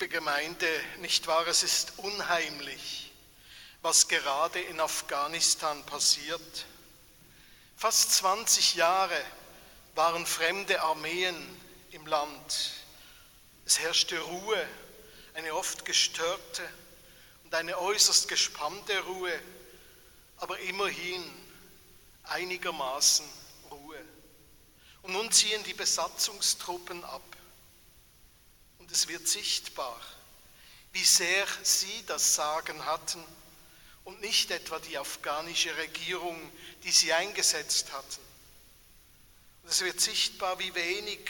Liebe Gemeinde, nicht wahr, es ist unheimlich, was gerade in Afghanistan passiert. Fast 20 Jahre waren fremde Armeen im Land. Es herrschte Ruhe, eine oft gestörte und eine äußerst gespannte Ruhe, aber immerhin einigermaßen Ruhe. Und nun ziehen die Besatzungstruppen ab. Und es wird sichtbar, wie sehr sie das Sagen hatten und nicht etwa die afghanische Regierung, die sie eingesetzt hatten. Und es wird sichtbar, wie wenig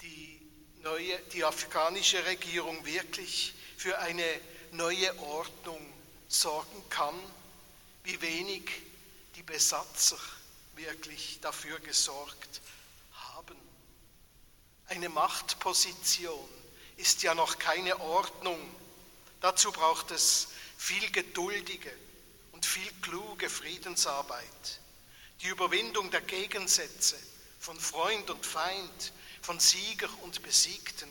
die, neue, die afghanische Regierung wirklich für eine neue Ordnung sorgen kann, wie wenig die Besatzer wirklich dafür gesorgt haben. Eine Machtposition ist ja noch keine Ordnung. Dazu braucht es viel geduldige und viel kluge Friedensarbeit. Die Überwindung der Gegensätze von Freund und Feind, von Sieger und Besiegten,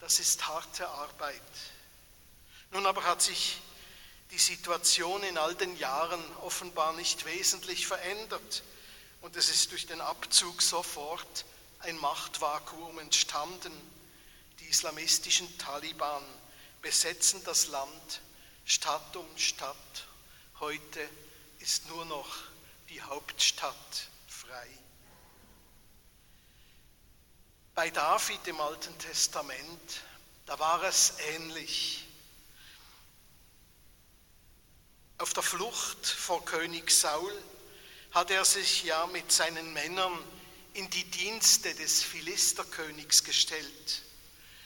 das ist harte Arbeit. Nun aber hat sich die Situation in all den Jahren offenbar nicht wesentlich verändert und es ist durch den Abzug sofort ein Machtvakuum entstanden. Die islamistischen Taliban besetzen das Land Stadt um Stadt. Heute ist nur noch die Hauptstadt frei. Bei David im Alten Testament, da war es ähnlich. Auf der Flucht vor König Saul hat er sich ja mit seinen Männern in die Dienste des Philisterkönigs gestellt.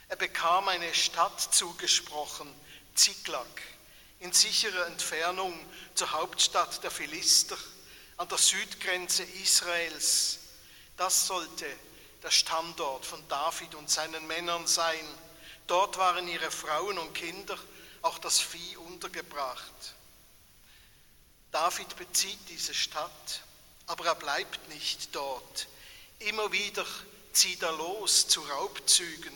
Er bekam eine Stadt zugesprochen, Ziklag, in sicherer Entfernung zur Hauptstadt der Philister, an der Südgrenze Israels. Das sollte der Standort von David und seinen Männern sein. Dort waren ihre Frauen und Kinder, auch das Vieh untergebracht. David bezieht diese Stadt, aber er bleibt nicht dort. Immer wieder zieht er los zu Raubzügen.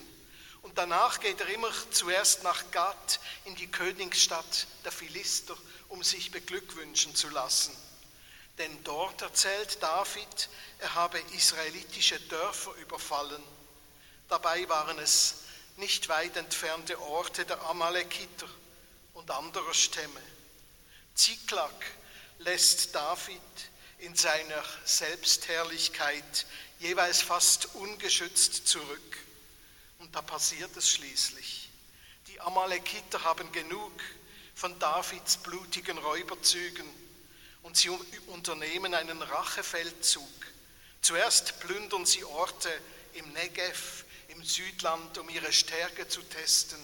Und danach geht er immer zuerst nach Gad in die Königsstadt der Philister, um sich beglückwünschen zu lassen. Denn dort erzählt David, er habe israelitische Dörfer überfallen. Dabei waren es nicht weit entfernte Orte der Amalekiter und anderer Stämme. Ziklag lässt David in seiner Selbstherrlichkeit jeweils fast ungeschützt zurück. Und da passiert es schließlich. Die Amalekiter haben genug von Davids blutigen Räuberzügen und sie unternehmen einen Rachefeldzug. Zuerst plündern sie Orte im Negev, im Südland, um ihre Stärke zu testen.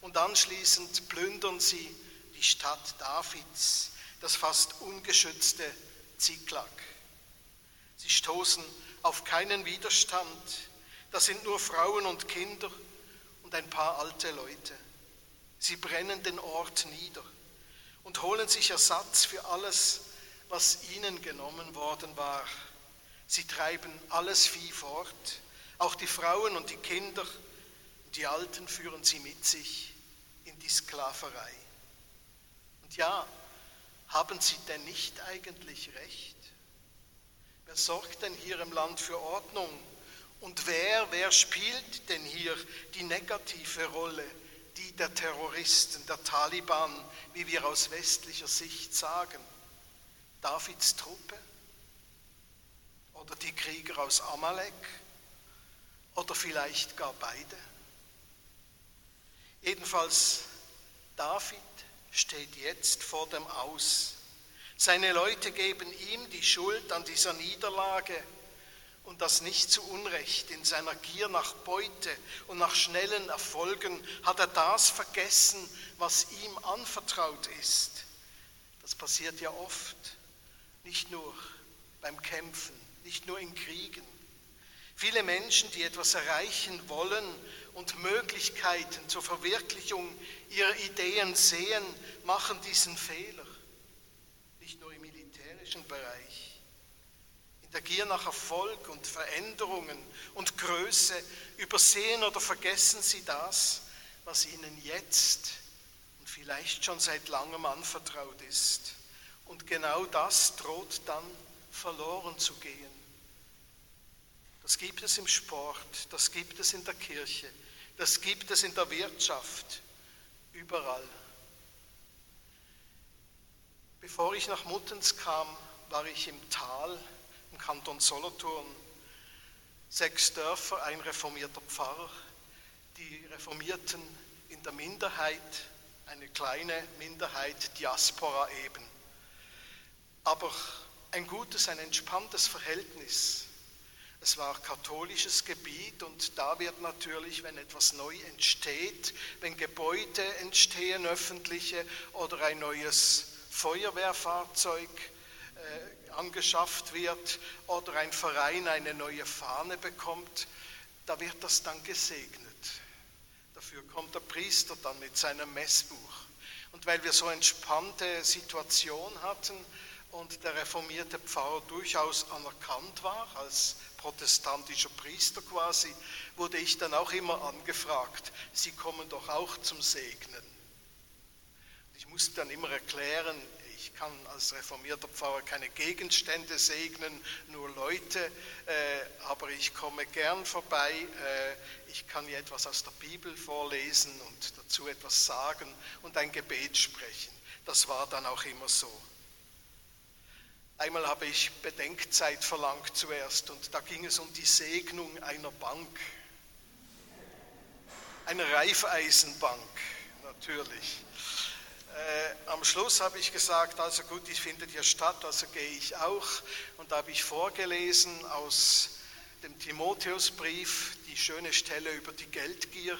Und anschließend plündern sie die Stadt Davids, das fast ungeschützte Ziklag. Sie stoßen auf keinen Widerstand. Das sind nur Frauen und Kinder und ein paar alte Leute. Sie brennen den Ort nieder und holen sich Ersatz für alles, was ihnen genommen worden war. Sie treiben alles Vieh fort, auch die Frauen und die Kinder, die Alten führen sie mit sich in die Sklaverei. Und ja, haben sie denn nicht eigentlich recht? Wer sorgt denn hier im Land für Ordnung? Und wer, wer spielt denn hier die negative Rolle, die der Terroristen, der Taliban, wie wir aus westlicher Sicht sagen? Davids Truppe? Oder die Krieger aus Amalek? Oder vielleicht gar beide? Jedenfalls David steht jetzt vor dem Aus. Seine Leute geben ihm die Schuld an dieser Niederlage und das nicht zu Unrecht. In seiner Gier nach Beute und nach schnellen Erfolgen hat er das vergessen, was ihm anvertraut ist. Das passiert ja oft, nicht nur beim Kämpfen, nicht nur in Kriegen. Viele Menschen, die etwas erreichen wollen und Möglichkeiten zur Verwirklichung ihrer Ideen sehen, machen diesen Fehler. Nicht nur im militärischen Bereich, in der Gier nach Erfolg und Veränderungen und Größe übersehen oder vergessen sie das, was ihnen jetzt und vielleicht schon seit langem anvertraut ist. Und genau das droht dann verloren zu gehen. Das gibt es im Sport, das gibt es in der Kirche, das gibt es in der Wirtschaft, überall. Bevor ich nach Muttens kam, war ich im Tal im Kanton Solothurn. Sechs Dörfer, ein reformierter Pfarrer, die Reformierten in der Minderheit, eine kleine Minderheit, Diaspora eben. Aber ein gutes, ein entspanntes Verhältnis. Es war katholisches Gebiet und da wird natürlich, wenn etwas neu entsteht, wenn Gebäude entstehen, öffentliche oder ein neues Feuerwehrfahrzeug äh, angeschafft wird oder ein Verein eine neue Fahne bekommt, da wird das dann gesegnet. Dafür kommt der Priester dann mit seinem Messbuch. Und weil wir so entspannte Situation hatten und der reformierte Pfarrer durchaus anerkannt war als protestantischer Priester quasi, wurde ich dann auch immer angefragt, Sie kommen doch auch zum Segnen. Ich musste dann immer erklären, ich kann als reformierter Pfarrer keine Gegenstände segnen, nur Leute, äh, aber ich komme gern vorbei. Äh, ich kann hier etwas aus der Bibel vorlesen und dazu etwas sagen und ein Gebet sprechen. Das war dann auch immer so. Einmal habe ich Bedenkzeit verlangt zuerst und da ging es um die Segnung einer Bank. Eine Reifeisenbank, natürlich. Äh, am Schluss habe ich gesagt, also gut, die findet hier statt, also gehe ich auch. Und da habe ich vorgelesen aus dem Timotheusbrief die schöne Stelle über die Geldgier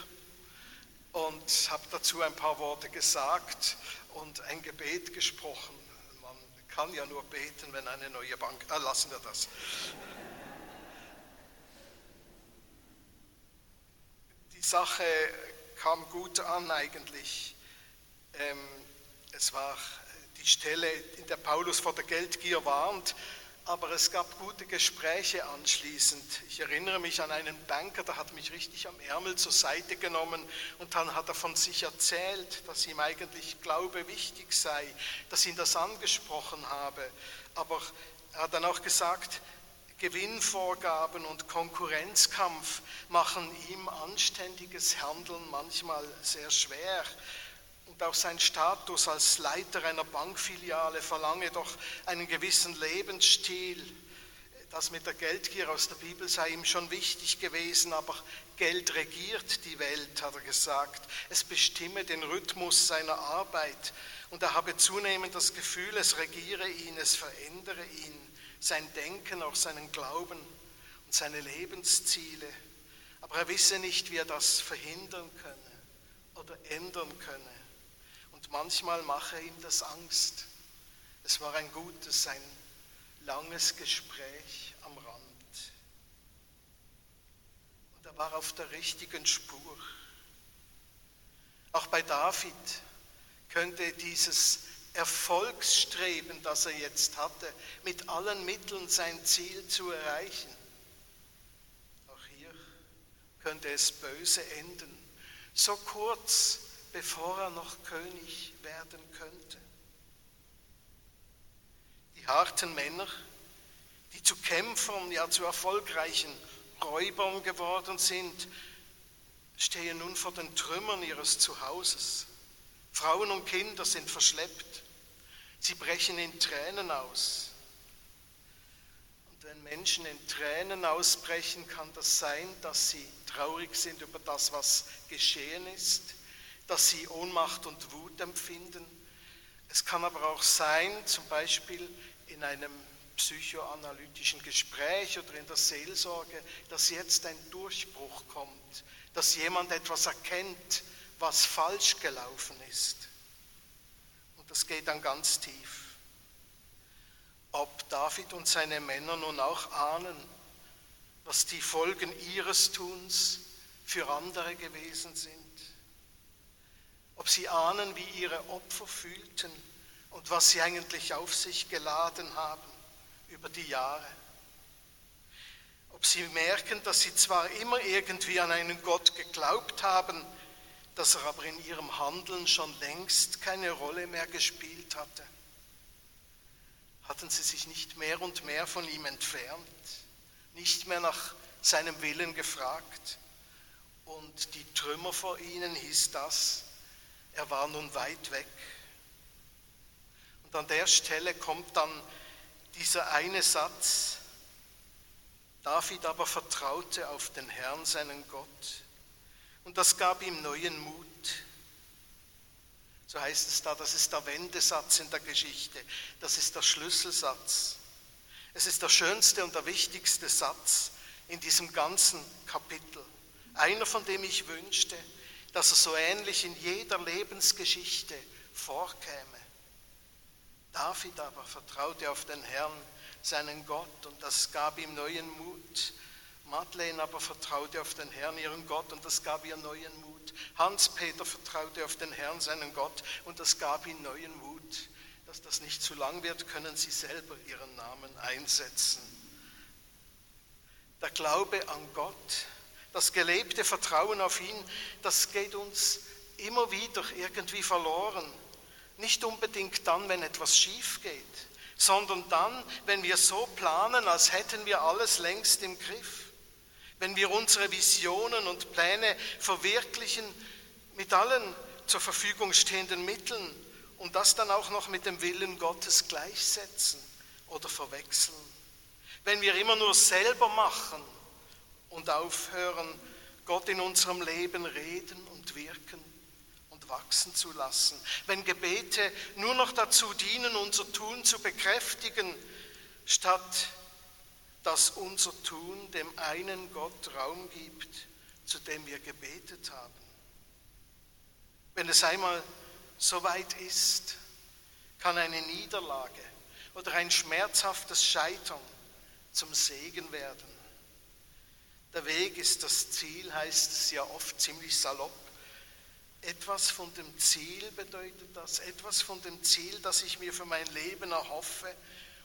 und habe dazu ein paar Worte gesagt und ein Gebet gesprochen kann ja nur beten, wenn eine neue Bank. Ah, lassen wir das. Die Sache kam gut an eigentlich. Ähm, es war die Stelle, in der Paulus vor der Geldgier warnt, aber es gab gute Gespräche anschließend. Ich erinnere mich an einen Banker, der hat mich richtig am Ärmel zur Seite genommen und dann hat er von sich erzählt, dass ihm eigentlich Glaube wichtig sei, dass ihn das angesprochen habe. Aber er hat dann auch gesagt, Gewinnvorgaben und Konkurrenzkampf machen ihm anständiges Handeln manchmal sehr schwer und auch sein Status als Leiter einer Bankfiliale verlange doch einen gewissen Lebensstil. Das mit der Geldgier aus der Bibel sei ihm schon wichtig gewesen, aber Geld regiert die Welt, hat er gesagt. Es bestimme den Rhythmus seiner Arbeit und er habe zunehmend das Gefühl, es regiere ihn, es verändere ihn, sein Denken, auch seinen Glauben und seine Lebensziele. Aber er wisse nicht, wie er das verhindern könne oder ändern könne. Und manchmal mache ihm das Angst. Es war ein gutes, ein langes Gespräch am Rand. Und er war auf der richtigen Spur. Auch bei David könnte dieses Erfolgsstreben, das er jetzt hatte, mit allen Mitteln sein Ziel zu erreichen. Auch hier könnte es böse enden. So kurz bevor er noch König werden könnte. Die harten Männer, die zu Kämpfern, ja zu erfolgreichen Räubern geworden sind, stehen nun vor den Trümmern ihres Zuhauses. Frauen und Kinder sind verschleppt. Sie brechen in Tränen aus. Und wenn Menschen in Tränen ausbrechen, kann das sein, dass sie traurig sind über das, was geschehen ist, dass sie Ohnmacht und Wut empfinden. Es kann aber auch sein, zum Beispiel in einem psychoanalytischen Gespräch oder in der Seelsorge, dass jetzt ein Durchbruch kommt, dass jemand etwas erkennt, was falsch gelaufen ist. Und das geht dann ganz tief. Ob David und seine Männer nun auch ahnen, was die Folgen ihres Tuns für andere gewesen sind ob sie ahnen, wie ihre Opfer fühlten und was sie eigentlich auf sich geladen haben über die Jahre. ob sie merken, dass sie zwar immer irgendwie an einen Gott geglaubt haben, dass er aber in ihrem Handeln schon längst keine Rolle mehr gespielt hatte. Hatten sie sich nicht mehr und mehr von ihm entfernt, nicht mehr nach seinem Willen gefragt. Und die Trümmer vor ihnen hieß das, er war nun weit weg. Und an der Stelle kommt dann dieser eine Satz, David aber vertraute auf den Herrn, seinen Gott, und das gab ihm neuen Mut. So heißt es da, das ist der Wendesatz in der Geschichte, das ist der Schlüsselsatz. Es ist der schönste und der wichtigste Satz in diesem ganzen Kapitel. Einer, von dem ich wünschte, dass er so ähnlich in jeder Lebensgeschichte vorkäme. David aber vertraute auf den Herrn, seinen Gott, und das gab ihm neuen Mut. Madeleine aber vertraute auf den Herrn, ihren Gott, und das gab ihr neuen Mut. Hans-Peter vertraute auf den Herrn, seinen Gott, und das gab ihm neuen Mut. Dass das nicht zu lang wird, können sie selber ihren Namen einsetzen. Der Glaube an Gott, das gelebte Vertrauen auf ihn, das geht uns immer wieder irgendwie verloren. Nicht unbedingt dann, wenn etwas schief geht, sondern dann, wenn wir so planen, als hätten wir alles längst im Griff wenn wir unsere Visionen und Pläne verwirklichen mit allen zur Verfügung stehenden Mitteln und das dann auch noch mit dem Willen Gottes gleichsetzen oder verwechseln. Wenn wir immer nur selber machen und aufhören, Gott in unserem Leben reden und wirken und wachsen zu lassen. Wenn Gebete nur noch dazu dienen, unser Tun zu bekräftigen, statt dass unser Tun dem einen Gott Raum gibt, zu dem wir gebetet haben. Wenn es einmal so weit ist, kann eine Niederlage oder ein schmerzhaftes Scheitern zum Segen werden. Der Weg ist das Ziel, heißt es ja oft ziemlich salopp. Etwas von dem Ziel bedeutet das, etwas von dem Ziel, das ich mir für mein Leben erhoffe,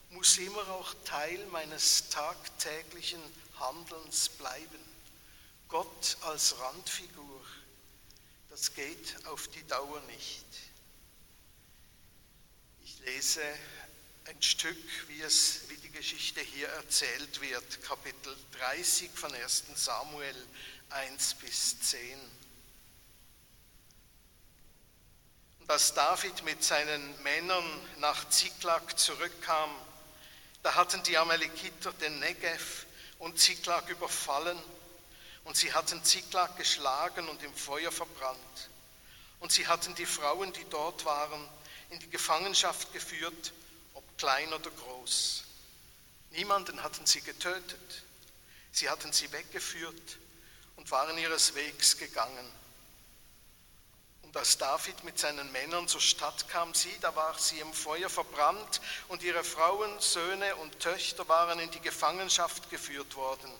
muss immer auch Teil meines tagtäglichen Handelns bleiben. Gott als Randfigur, das geht auf die Dauer nicht. Ich lese ein Stück, wie, es, wie die Geschichte hier erzählt wird, Kapitel 30 von 1 Samuel 1 bis 10. Und als David mit seinen Männern nach Ziklag zurückkam, da hatten die Amalekiter den Negev und Ziklag überfallen und sie hatten Ziklag geschlagen und im Feuer verbrannt. Und sie hatten die Frauen, die dort waren, in die Gefangenschaft geführt, klein oder groß. Niemanden hatten sie getötet. Sie hatten sie weggeführt und waren ihres Wegs gegangen. Und als David mit seinen Männern zur Stadt kam, sie, da war sie im Feuer verbrannt und ihre Frauen, Söhne und Töchter waren in die Gefangenschaft geführt worden.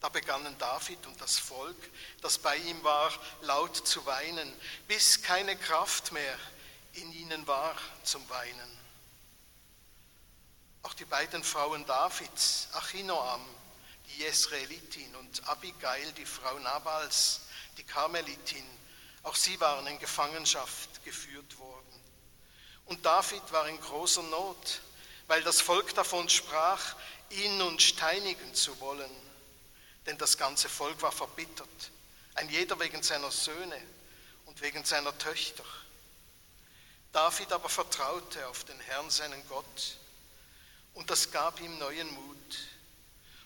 Da begannen David und das Volk, das bei ihm war, laut zu weinen, bis keine Kraft mehr in ihnen war zum Weinen. Auch die beiden Frauen Davids, Achinoam, die Jesraelitin, und Abigail, die Frau Nabals, die Karmelitin, auch sie waren in Gefangenschaft geführt worden. Und David war in großer Not, weil das Volk davon sprach, ihn nun steinigen zu wollen. Denn das ganze Volk war verbittert, ein jeder wegen seiner Söhne und wegen seiner Töchter. David aber vertraute auf den Herrn, seinen Gott, und das gab ihm neuen Mut.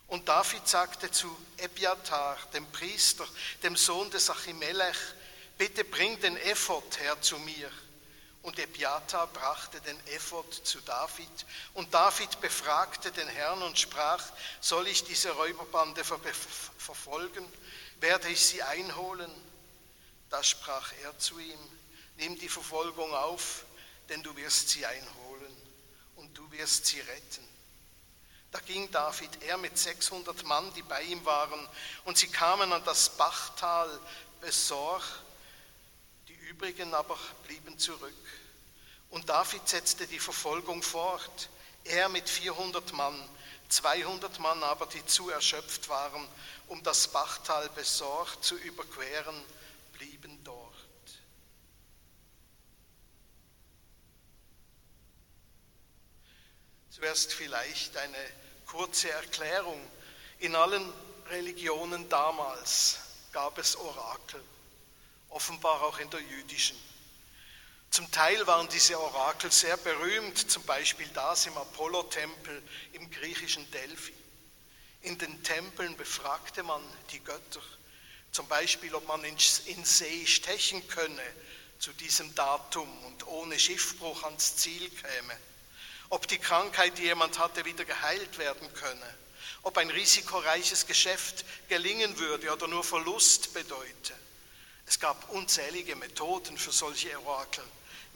Und David sagte zu Ebiatar, dem Priester, dem Sohn des Achimelech, bitte bring den Ephod her zu mir. Und Ebiatar brachte den Ephod zu David. Und David befragte den Herrn und sprach, soll ich diese Räuberbande ver verfolgen? Werde ich sie einholen? Da sprach er zu ihm, nimm die Verfolgung auf, denn du wirst sie einholen und du wirst sie retten. Da ging David, er mit 600 Mann, die bei ihm waren, und sie kamen an das Bachtal Besor, übrigen aber blieben zurück. Und David setzte die Verfolgung fort, er mit 400 Mann, 200 Mann aber, die zu erschöpft waren, um das Bachtal Besor zu überqueren, blieben dort. Zuerst vielleicht eine kurze Erklärung. In allen Religionen damals gab es Orakel, offenbar auch in der jüdischen. Zum Teil waren diese Orakel sehr berühmt, zum Beispiel das im Apollo-Tempel im griechischen Delphi. In den Tempeln befragte man die Götter, zum Beispiel, ob man in See stechen könne zu diesem Datum und ohne Schiffbruch ans Ziel käme, ob die Krankheit, die jemand hatte, wieder geheilt werden könne, ob ein risikoreiches Geschäft gelingen würde oder nur Verlust bedeute. Es gab unzählige Methoden für solche Orakel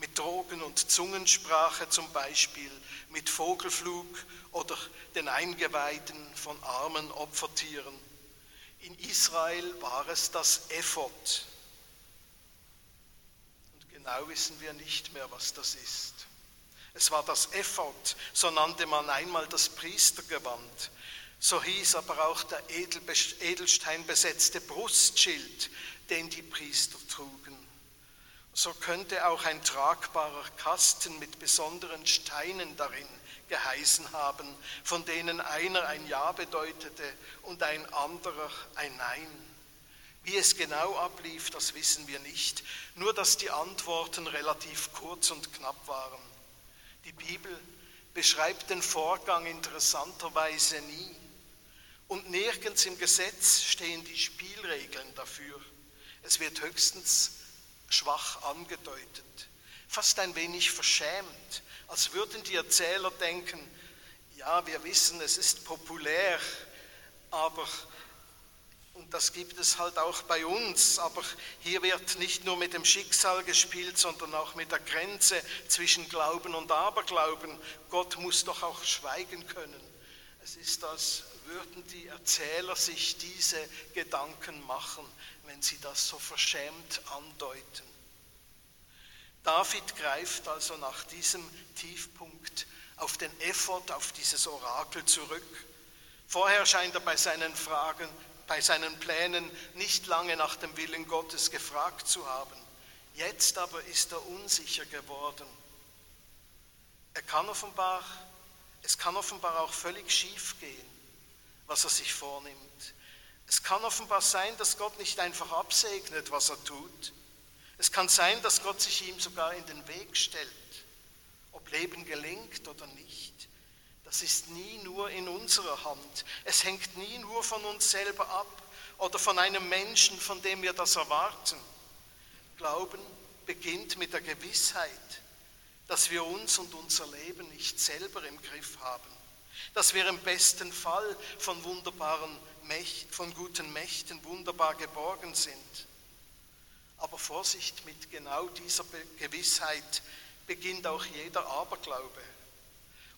mit Drogen und Zungensprache zum Beispiel, mit Vogelflug oder den Eingeweiden von armen Opfertieren. In Israel war es das Ephod. Und genau wissen wir nicht mehr, was das ist. Es war das Ephod, so nannte man einmal das Priestergewand. So hieß aber auch der edelsteinbesetzte Brustschild, den die Priester trugen. So könnte auch ein tragbarer Kasten mit besonderen Steinen darin geheißen haben, von denen einer ein Ja bedeutete und ein anderer ein Nein. Wie es genau ablief, das wissen wir nicht, nur dass die Antworten relativ kurz und knapp waren. Die Bibel beschreibt den Vorgang interessanterweise nie und nirgends im Gesetz stehen die Spielregeln dafür. Es wird höchstens schwach angedeutet, fast ein wenig verschämt, als würden die Erzähler denken, ja, wir wissen, es ist populär, aber, und das gibt es halt auch bei uns, aber hier wird nicht nur mit dem Schicksal gespielt, sondern auch mit der Grenze zwischen Glauben und Aberglauben. Gott muss doch auch schweigen können. Es ist, als würden die Erzähler sich diese Gedanken machen wenn sie das so verschämt andeuten. David greift also nach diesem Tiefpunkt auf den Effort, auf dieses Orakel zurück. Vorher scheint er bei seinen Fragen, bei seinen Plänen nicht lange nach dem Willen Gottes gefragt zu haben. Jetzt aber ist er unsicher geworden. Er kann offenbar, es kann offenbar auch völlig schief gehen, was er sich vornimmt. Es kann offenbar sein, dass Gott nicht einfach absegnet, was er tut. Es kann sein, dass Gott sich ihm sogar in den Weg stellt, ob Leben gelingt oder nicht. Das ist nie nur in unserer Hand. Es hängt nie nur von uns selber ab oder von einem Menschen, von dem wir das erwarten. Glauben beginnt mit der Gewissheit, dass wir uns und unser Leben nicht selber im Griff haben, dass wir im besten Fall von wunderbaren von guten Mächten wunderbar geborgen sind. Aber Vorsicht, mit genau dieser Gewissheit beginnt auch jeder Aberglaube.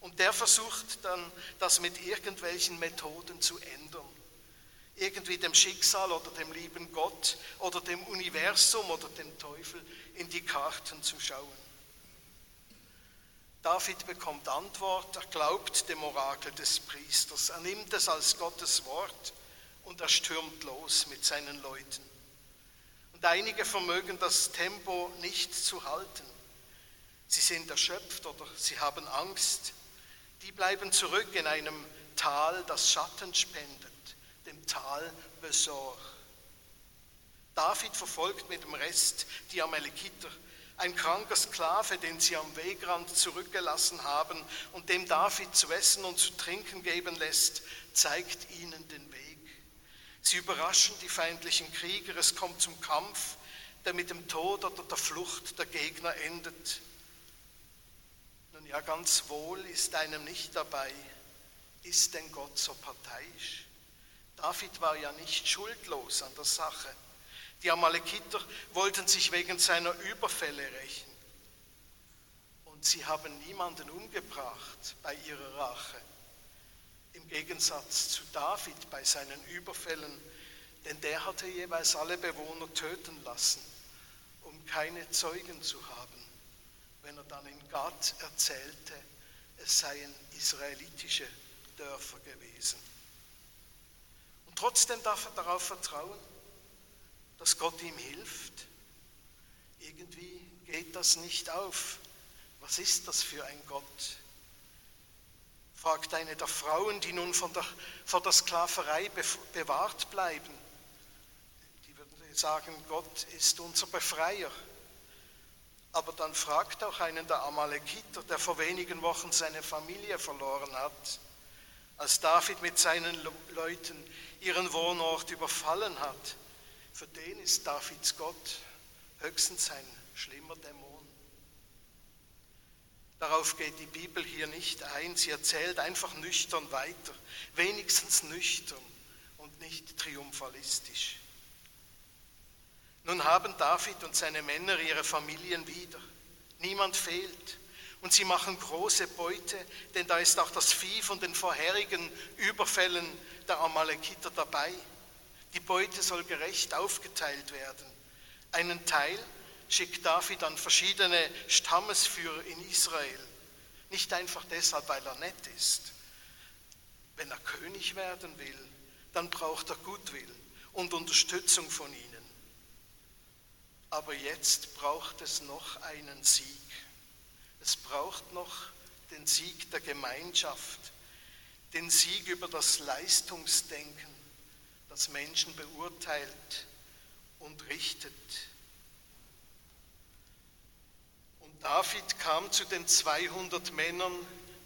Und der versucht dann, das mit irgendwelchen Methoden zu ändern. Irgendwie dem Schicksal oder dem lieben Gott oder dem Universum oder dem Teufel in die Karten zu schauen. David bekommt Antwort, er glaubt dem Orakel des Priesters, er nimmt es als Gottes Wort und er stürmt los mit seinen Leuten. Und einige vermögen das Tempo nicht zu halten. Sie sind erschöpft oder sie haben Angst. Die bleiben zurück in einem Tal, das Schatten spendet, dem Tal Besor. David verfolgt mit dem Rest die Amalekiter, ein kranker Sklave, den sie am Wegrand zurückgelassen haben und dem David zu essen und zu trinken geben lässt, zeigt ihnen den Weg. Sie überraschen die feindlichen Krieger, es kommt zum Kampf, der mit dem Tod oder der Flucht der Gegner endet. Ja, ganz wohl ist einem nicht dabei, ist denn Gott so parteiisch? David war ja nicht schuldlos an der Sache. Die Amalekiter wollten sich wegen seiner Überfälle rächen. Und sie haben niemanden umgebracht bei ihrer Rache im Gegensatz zu David bei seinen Überfällen, denn der hatte jeweils alle Bewohner töten lassen, um keine Zeugen zu haben, wenn er dann in Gad erzählte, es seien israelitische Dörfer gewesen. Und trotzdem darf er darauf vertrauen, dass Gott ihm hilft. Irgendwie geht das nicht auf. Was ist das für ein Gott? fragt eine der Frauen, die nun von der, vor der Sklaverei bewahrt bleiben. Die würden sagen, Gott ist unser Befreier. Aber dann fragt auch einen der Amalekiter, der vor wenigen Wochen seine Familie verloren hat, als David mit seinen Leuten ihren Wohnort überfallen hat. Für den ist Davids Gott höchstens ein schlimmer Dämon. Darauf geht die Bibel hier nicht ein. Sie erzählt einfach nüchtern weiter, wenigstens nüchtern und nicht triumphalistisch. Nun haben David und seine Männer ihre Familien wieder. Niemand fehlt. Und sie machen große Beute, denn da ist auch das Vieh von den vorherigen Überfällen der Amalekiter dabei. Die Beute soll gerecht aufgeteilt werden. Einen Teil schickt David an verschiedene Stammesführer in Israel. Nicht einfach deshalb, weil er nett ist. Wenn er König werden will, dann braucht er Gutwill und Unterstützung von ihnen. Aber jetzt braucht es noch einen Sieg. Es braucht noch den Sieg der Gemeinschaft, den Sieg über das Leistungsdenken, das Menschen beurteilt und richtet. David kam zu den 200 Männern,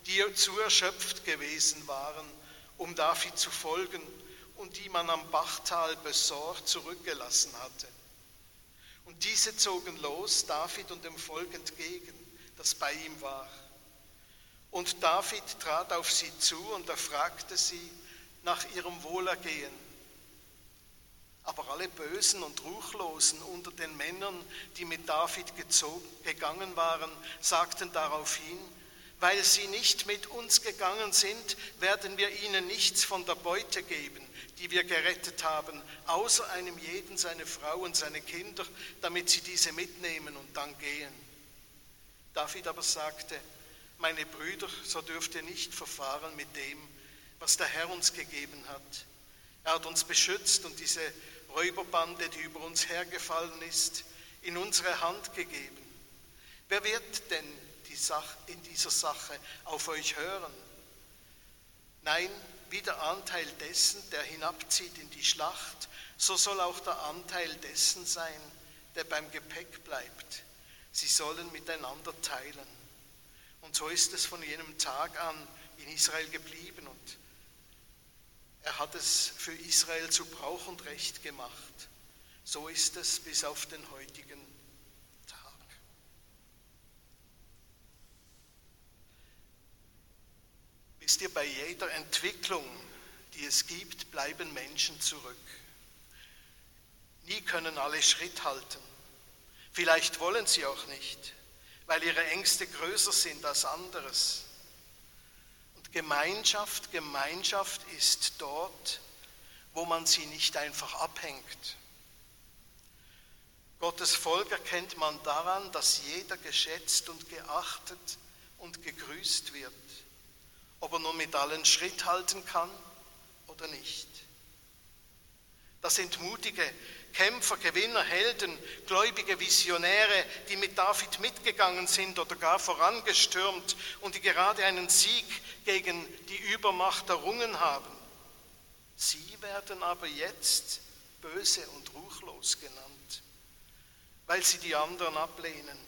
die zu erschöpft gewesen waren, um David zu folgen und die man am Bachtal besorgt zurückgelassen hatte. Und diese zogen los David und dem Volk entgegen, das bei ihm war. Und David trat auf sie zu und er fragte sie nach ihrem Wohlergehen. Aber alle Bösen und Ruchlosen unter den Männern, die mit David gezogen, gegangen waren, sagten daraufhin, weil sie nicht mit uns gegangen sind, werden wir ihnen nichts von der Beute geben, die wir gerettet haben, außer einem jeden seine Frau und seine Kinder, damit sie diese mitnehmen und dann gehen. David aber sagte, meine Brüder, so dürft ihr nicht verfahren mit dem, was der Herr uns gegeben hat. Er hat uns beschützt und diese Räuberbande, die über uns hergefallen ist, in unsere Hand gegeben. Wer wird denn die Sache, in dieser Sache auf euch hören? Nein, wie der Anteil dessen, der hinabzieht in die Schlacht, so soll auch der Anteil dessen sein, der beim Gepäck bleibt. Sie sollen miteinander teilen. Und so ist es von jenem Tag an in Israel geblieben und er hat es für Israel zu Brauch und Recht gemacht. So ist es bis auf den heutigen Tag. Wisst ihr, bei jeder Entwicklung, die es gibt, bleiben Menschen zurück. Nie können alle Schritt halten. Vielleicht wollen sie auch nicht, weil ihre Ängste größer sind als anderes. Gemeinschaft, Gemeinschaft ist dort, wo man sie nicht einfach abhängt. Gottes Volk erkennt man daran, dass jeder geschätzt und geachtet und gegrüßt wird, ob er nun mit allen Schritt halten kann oder nicht. Das sind mutige Kämpfer, Gewinner, Helden, gläubige Visionäre, die mit David mitgegangen sind oder gar vorangestürmt und die gerade einen Sieg gegen die Übermacht errungen haben. Sie werden aber jetzt böse und ruchlos genannt, weil sie die anderen ablehnen,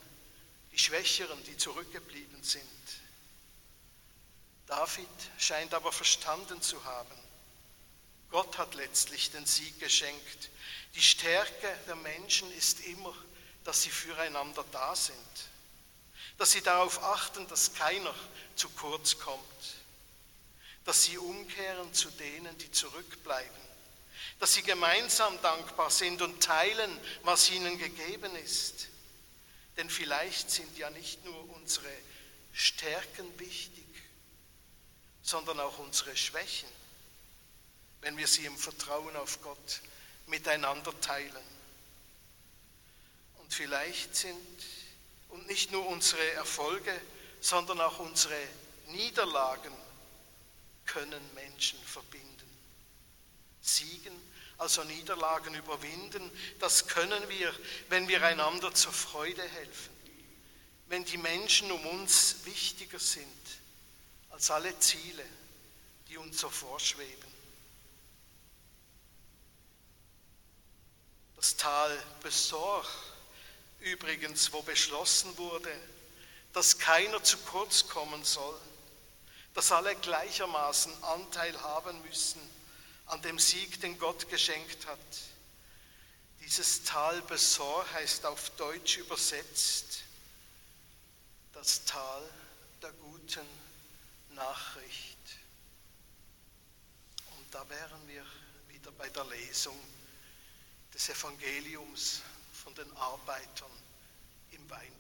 die Schwächeren, die zurückgeblieben sind. David scheint aber verstanden zu haben. Gott hat letztlich den Sieg geschenkt die Stärke der Menschen ist immer, dass sie füreinander da sind, dass sie darauf achten, dass keiner zu kurz kommt, dass sie umkehren zu denen, die zurückbleiben, dass sie gemeinsam dankbar sind und teilen, was ihnen gegeben ist. Denn vielleicht sind ja nicht nur unsere Stärken wichtig, sondern auch unsere Schwächen, wenn wir sie im Vertrauen auf Gott miteinander teilen. Und vielleicht sind und nicht nur unsere Erfolge, sondern auch unsere Niederlagen können Menschen verbinden. Siegen, also Niederlagen überwinden, das können wir, wenn wir einander zur Freude helfen, wenn die Menschen um uns wichtiger sind als alle Ziele, die uns so vorschweben. Das Tal Besor, übrigens, wo beschlossen wurde, dass keiner zu kurz kommen soll, dass alle gleichermaßen Anteil haben müssen an dem Sieg, den Gott geschenkt hat. Dieses Tal Besor heißt auf Deutsch übersetzt das Tal der guten Nachricht. Und da wären wir wieder bei der Lesung des Evangeliums von den Arbeitern im Weinberg.